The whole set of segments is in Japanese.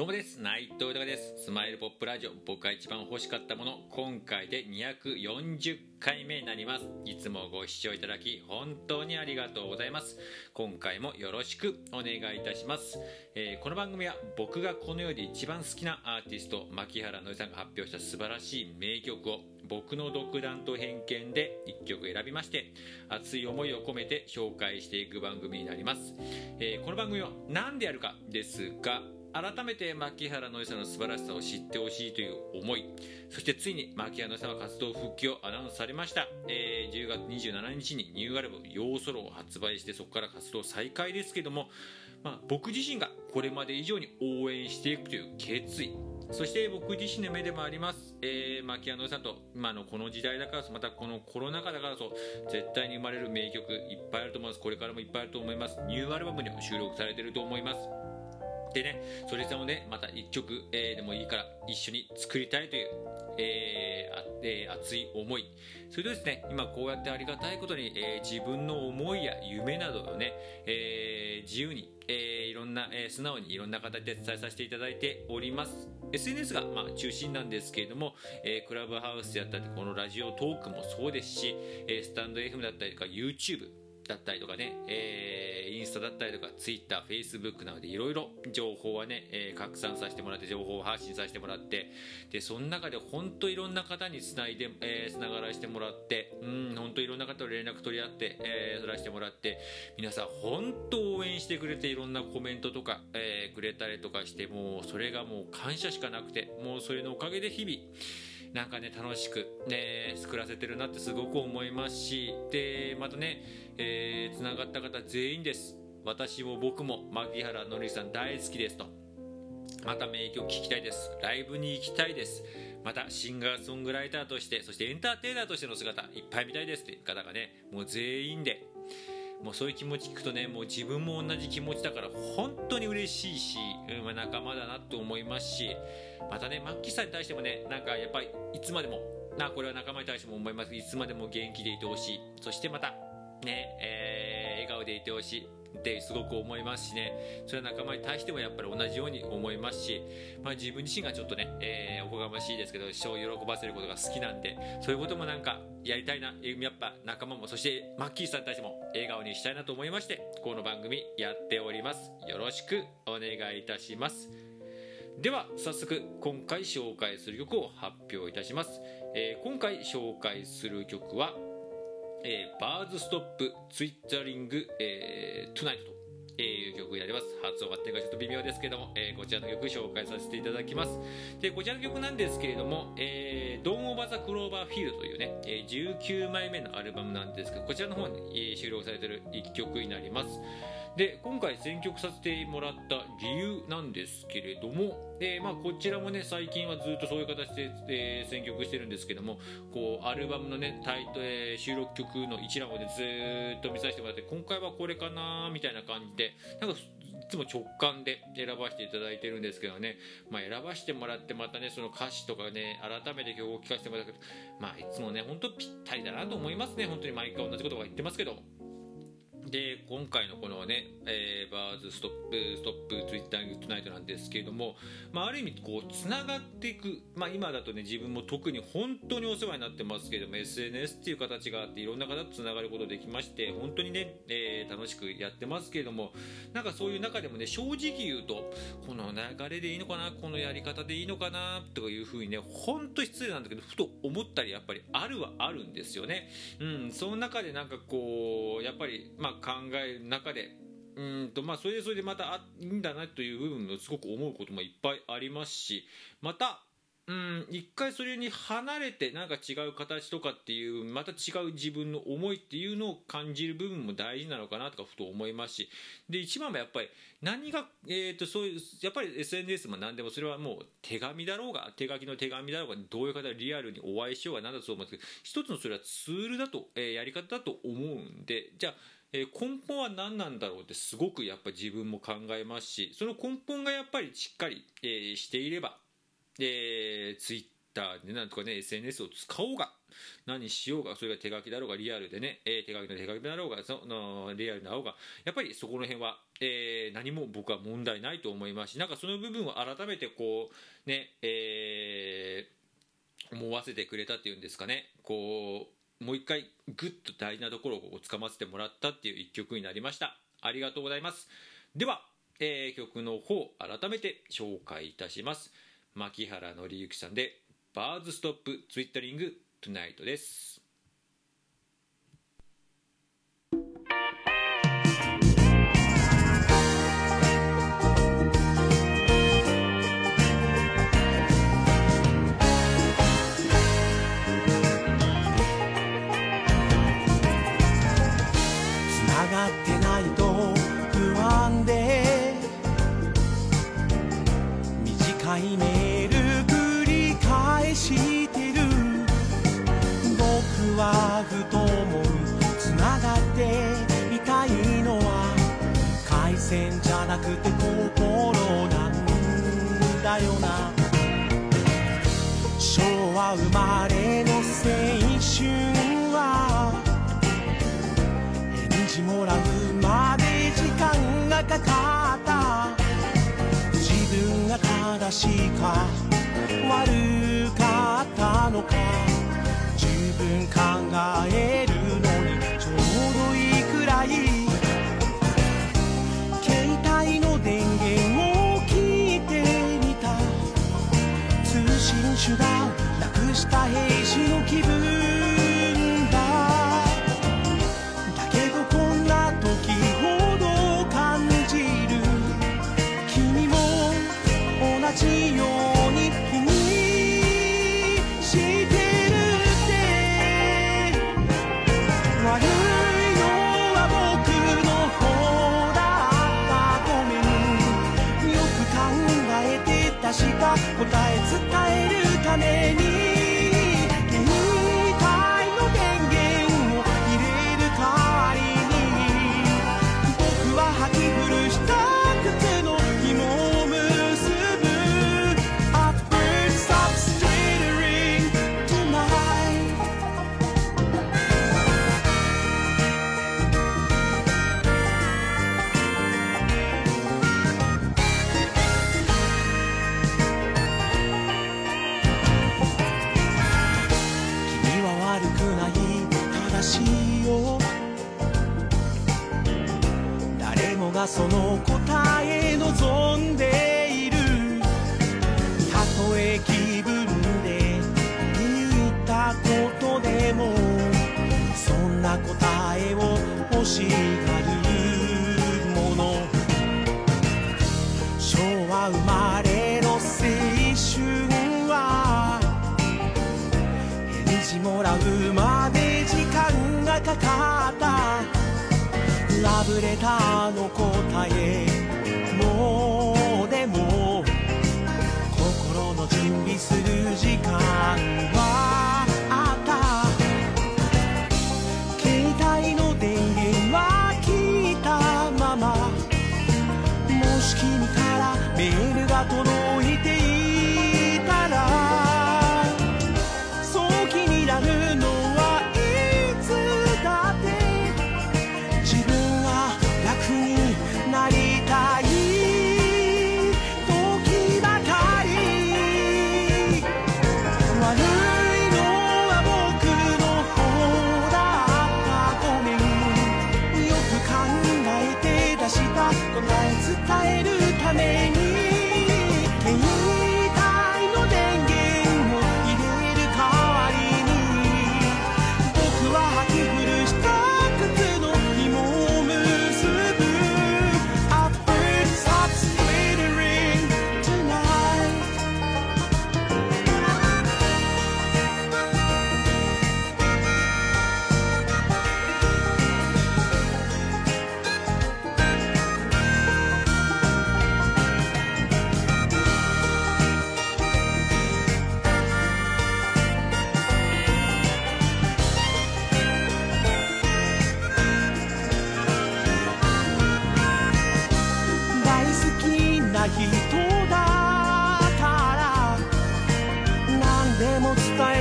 どうもです。内藤豊です。スマイルポップラジオ。僕が一番欲しかったもの。今回で240回目になります。いつもご視聴いただき本当にありがとうございます。今回もよろしくお願いいたします、えー、この番組は僕がこの世で一番好きなアーティスト牧原のりさんが発表した素晴らしい名曲を僕の独断と偏見で1曲選びまして熱い思いを込めて紹介していく番組になります、えー、この番組は何でやるかですが改めて牧原のりさんの素晴らしさを知ってほしいという思いそしてついに牧原のりさんは活動復帰をアナウンスされました、えー、10月27日にニューアルバム「ヨーソロ」を発売してそこから活動再開ですけども、まあ、僕自身がこれまで以上に応援していくという決意そして僕自身の目でもあります、えー、牧野さんと今のこの時代だからまたこのコロナ禍だからこそ絶対に生まれる名曲いっぱいあると思います。これからもいっぱいあると思います。ニューアルバムにも収録されていると思います。でねそれをねまた1曲、えー、でもいいから一緒に作りたいという、えーえー、熱い思い。それとですね今こうやってありがたいことに、えー、自分の思いや夢などをね、えー、自由に、えー、いろんな、えー、素直にいろんな形で伝えさせていただいております。SNS が、まあ、中心なんですけれども、えー、クラブハウスであったりこのラジオトークもそうですし、えー、スタンド FM だったりとか YouTube だったりとかね、えー、インスタだったりとか、ツイッター、フェイスブックなどでいろいろ情報はね、えー、拡散させてもらって、情報を発信させてもらって、で、その中で本当いろんな方につないで、えー、つながらせてもらって、うん、本当いろんな方と連絡取り合って、えー、取らせてもらって、皆さん本当応援してくれて、いろんなコメントとか、えー、くれたりとかして、もうそれがもう感謝しかなくて、もうそれのおかげで日々、なんかね楽しくね作らせてるなってすごく思いますしでまたねえー、がった方全員です。私も僕も牧原のりさん大好きですと。また名曲聴きたいです。ライブに行きたいです。またシンガーソングライターとしてそしてエンターテイナーとしての姿いっぱい見たいですという方がねもう全員でもうそういう気持ち聞くとねもう自分も同じ気持ちだから本当に嬉しいし、うん、仲間だなと思いますしまたねマッキーさんに対してもねなんかやっぱりいつまでもなこれは仲間に対しても思います。いつまでも元気でいてほしい。そしてまたね、えー、笑顔でいてほしい。ってすごく思いますしね。それは仲間に対してもやっぱり同じように思いますし、まあ、自分自身がちょっとね、えー、おこがましいですけど人を喜ばせることが好きなんでそういうこともなんかやりたいな。やっぱ仲間もそしてマッキーさんたちも笑顔にしたいなと思いましてこの番組やっております。よろしくお願いいたします。では早速今回紹介する曲を発表いたします、えー、今回紹介する曲はえー、バーズストップツイッタリング、えー、トゥナイトという曲になります。発音がちょっと微妙ですけども、えー、こちらの曲紹介させていただきます。でこちらの曲なんですけれども「えー、ドン・オバ・ザ・クローバーフィールド」というね、えー、19枚目のアルバムなんですけどこちらの方に、えー、収録されている1曲になります。で今回選曲させてもらった理由なんですけれども、えー、まあ、こちらもね最近はずっとそういう形で、えー、選曲してるんですけどもこうアルバムのねタイト、えー、収録曲の一覧をねずっと見させてもらって今回はこれかなみたいな感じでなんかいつも直感で選ばせていただいてるんですけどね、まあ、選ばせてもらってまたねその歌詞とかね改めて曲を聴かせてもらったけどまあいつもね本当ぴったりだなと思いますね。本当に毎回同じことは言ってますけど。で今回のこのね、えー、バーズストップストップツイッターグッドナイトなんですけれども、まあ、ある意味こうつながっていく、まあ、今だとね自分も特に本当にお世話になってますけれども SNS っていう形があっていろんな方とつながることできまして本当にね、えー、楽しくやってますけれどもなんかそういう中でもね正直言うとこの流れでいいのかなこのやり方でいいのかなというふうにね本当失礼なんだけどふと思ったりやっぱりあるはあるんですよね。うん、その中でなんかこうやっぱりまあ考える中でうんとまあそれでそれでまたあいいんだなという部分もすごく思うこともいっぱいありますしまたうん一回それに離れてなんか違う形とかっていうまた違う自分の思いっていうのを感じる部分も大事なのかなとかふと思いますしで一番はやっぱり何が、えー、とそういうやっぱり SNS も何でもそれはもう手紙だろうが手書きの手紙だろうがどういう方リアルにお会いしようが何だと思うんですけど一つのそれはツールだと、えー、やり方だと思うんでじゃあえ根本は何なんだろうってすごくやっぱ自分も考えますしその根本がやっぱりしっかり、えしていれば、えー、Twitter でなんとかね SNS を使おうが何しようがそれが手書きだろうがリアルでね、えー、手書きの手書きだろうがそのリアルな方がやっぱりそこの辺は、えー、何も僕は問題ないと思いますしなんかその部分を改めてこうねえー、思わせてくれたっていうんですかねこうもう一回グッと大事なところをつかませてもらったっていう一曲になりました。ありがとうございます。では、えー、曲の方改めて紹介いたします。牧原紀之さんでバーズストップツイッタリングトゥナイトです。僕はふと思うつながっていたいのは回線じゃなくて心なんだよな。昭和生まれの青春は返事もらうまで時間がかかった。自分が正しいか悪かったのか。分考えるのにちょうどいいくらい。携帯の電源を聞いてみた。通信手段した部屋。がその答え望んでいる。たとえ気分で言ったことでもそんな答えを欲しがるもの。昭和生まれラブレターの答え。もうでも心の準備する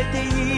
day